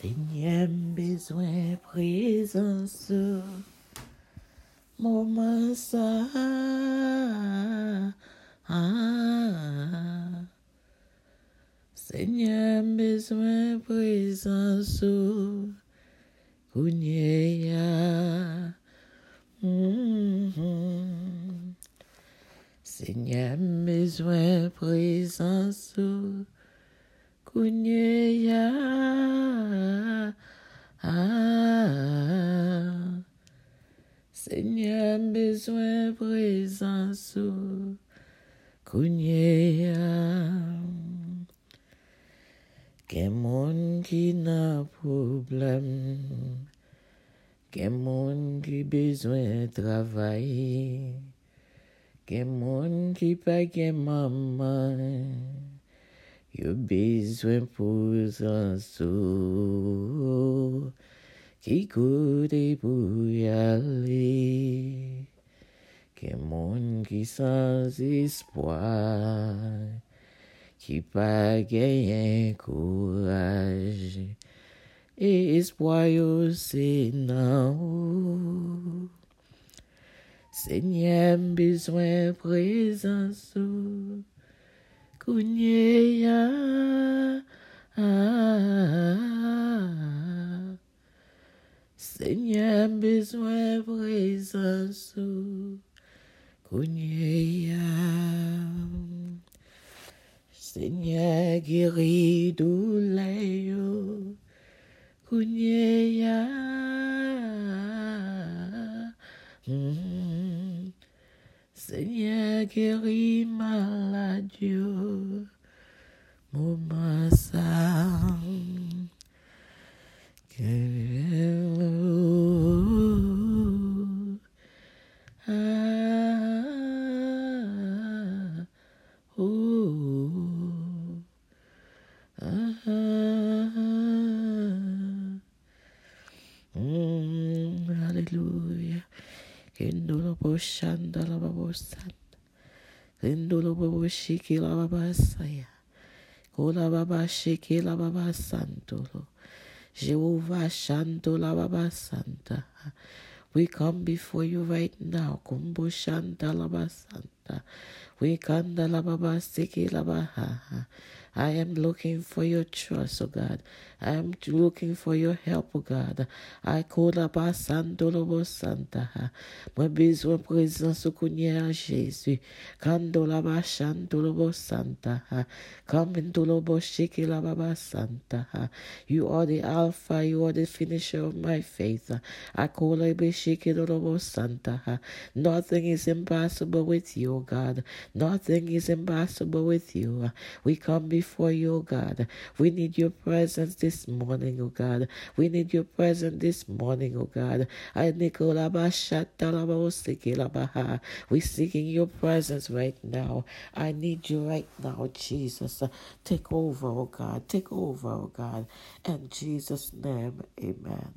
Seigneur, besoin présence. Moment ça. Seigneur, besoin présence. Mm-hmm. Seigneur, besoin présence. Kounya. Ah. Seigneur, besoin présence. Kounya. Gen moun ki nan problem Gen moun ki bezwen travay Gen moun ki pa gen maman Yo bezwen pou zansou, ki kote pou yale, ke moun ki sans espoi, ki pa genyen kouaj, e espoi yo se nan ou. Se nyem bezwen prezansou, Kounya. Seigneur, besoin présence. Kounya. Seigneur, guéris douleur, Kounya. Mm. Seigneur, guéris maladie, moment ça. Ah, oh, ah, mm, hallelujah. Kindulaboshandalababosanda. Kindulababoshikilavabasaya. Kolababashikilavabasantulo. Jehovah We come before you right now. Kumbo Shandalabasanta. We kanda la baba siki la. I am looking for your trust, oh God. I am looking for your help, oh God. I call ba santo lobo santa. Moi besoin présence kounya Jésus. Kando la ba shanto lobo santa. Come into lobo shiki la baba santa. You are the Alpha, you are the finisher of my faith. I call shiki lobo santa. Nothing is impossible with you, God. Nothing is impossible with you. We come before you, God. We need your presence this morning, oh God. We need your presence this morning, oh God. I Nicola We seeking your presence right now. I need you right now, Jesus. Take over, oh God. Take over, oh God. In Jesus' name, amen.